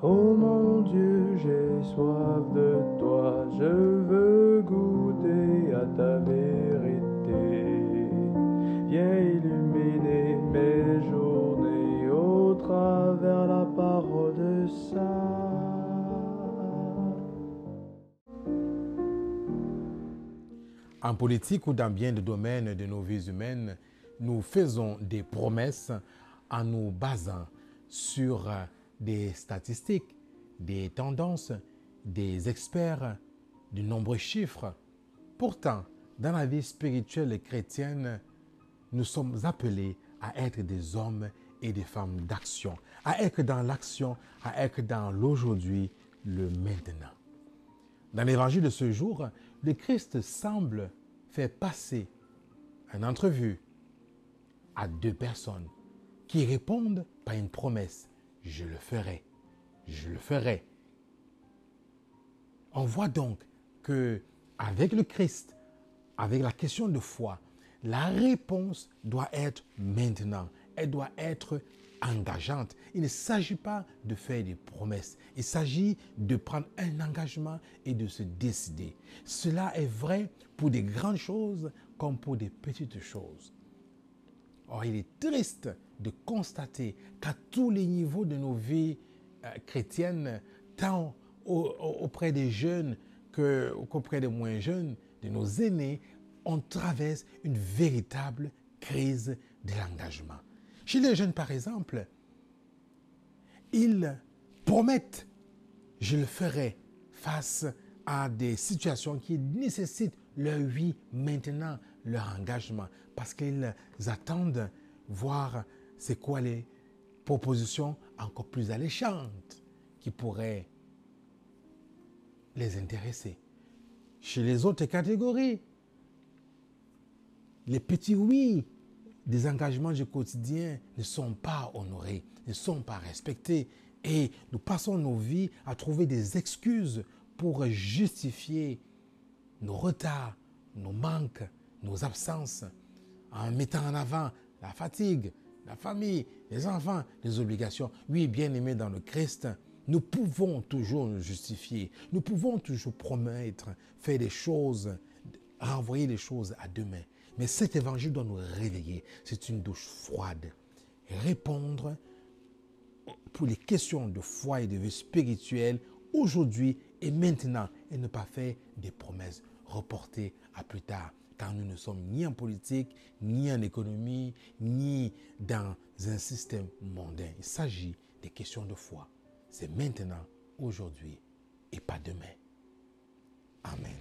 Oh mon Dieu, j'ai soif de toi, je veux goûter à ta vérité. Viens illuminer mes journées au travers la parole de ça. En politique ou dans bien des domaines de nos vies humaines, nous faisons des promesses en nous basant sur des statistiques, des tendances, des experts, de nombreux chiffres. Pourtant, dans la vie spirituelle chrétienne, nous sommes appelés à être des hommes et des femmes d'action, à être dans l'action, à être dans l'aujourd'hui, le maintenant. Dans l'évangile de ce jour, le Christ semble faire passer une entrevue à deux personnes qui répondent par une promesse. Je le ferai. Je le ferai. On voit donc que avec le Christ, avec la question de foi, la réponse doit être maintenant. Elle doit être engageante. Il ne s'agit pas de faire des promesses. Il s'agit de prendre un engagement et de se décider. Cela est vrai pour des grandes choses comme pour des petites choses. Or, il est triste de constater qu'à tous les niveaux de nos vies euh, chrétiennes, tant auprès des jeunes qu'auprès des moins jeunes, de nos aînés, on traverse une véritable crise de l'engagement. Chez les jeunes, par exemple, ils promettent, je le ferai face à des situations qui nécessitent leur oui maintenant, leur engagement, parce qu'ils attendent voir c'est quoi les propositions encore plus alléchantes qui pourraient les intéresser. Chez les autres catégories, les petits oui des engagements du quotidien ne sont pas honorés, ne sont pas respectés. Et nous passons nos vies à trouver des excuses pour justifier nos retards, nos manques, nos absences, en mettant en avant la fatigue, la famille, les enfants, les obligations. Oui, bien aimés dans le Christ, nous pouvons toujours nous justifier, nous pouvons toujours promettre, faire des choses, renvoyer les choses à demain. Mais cet évangile doit nous réveiller. C'est une douche froide. Répondre pour les questions de foi et de vie spirituelle aujourd'hui et maintenant et ne pas faire des promesses reportées à plus tard car nous ne sommes ni en politique, ni en économie, ni dans un système mondain. Il s'agit des questions de foi. C'est maintenant, aujourd'hui et pas demain. Amen.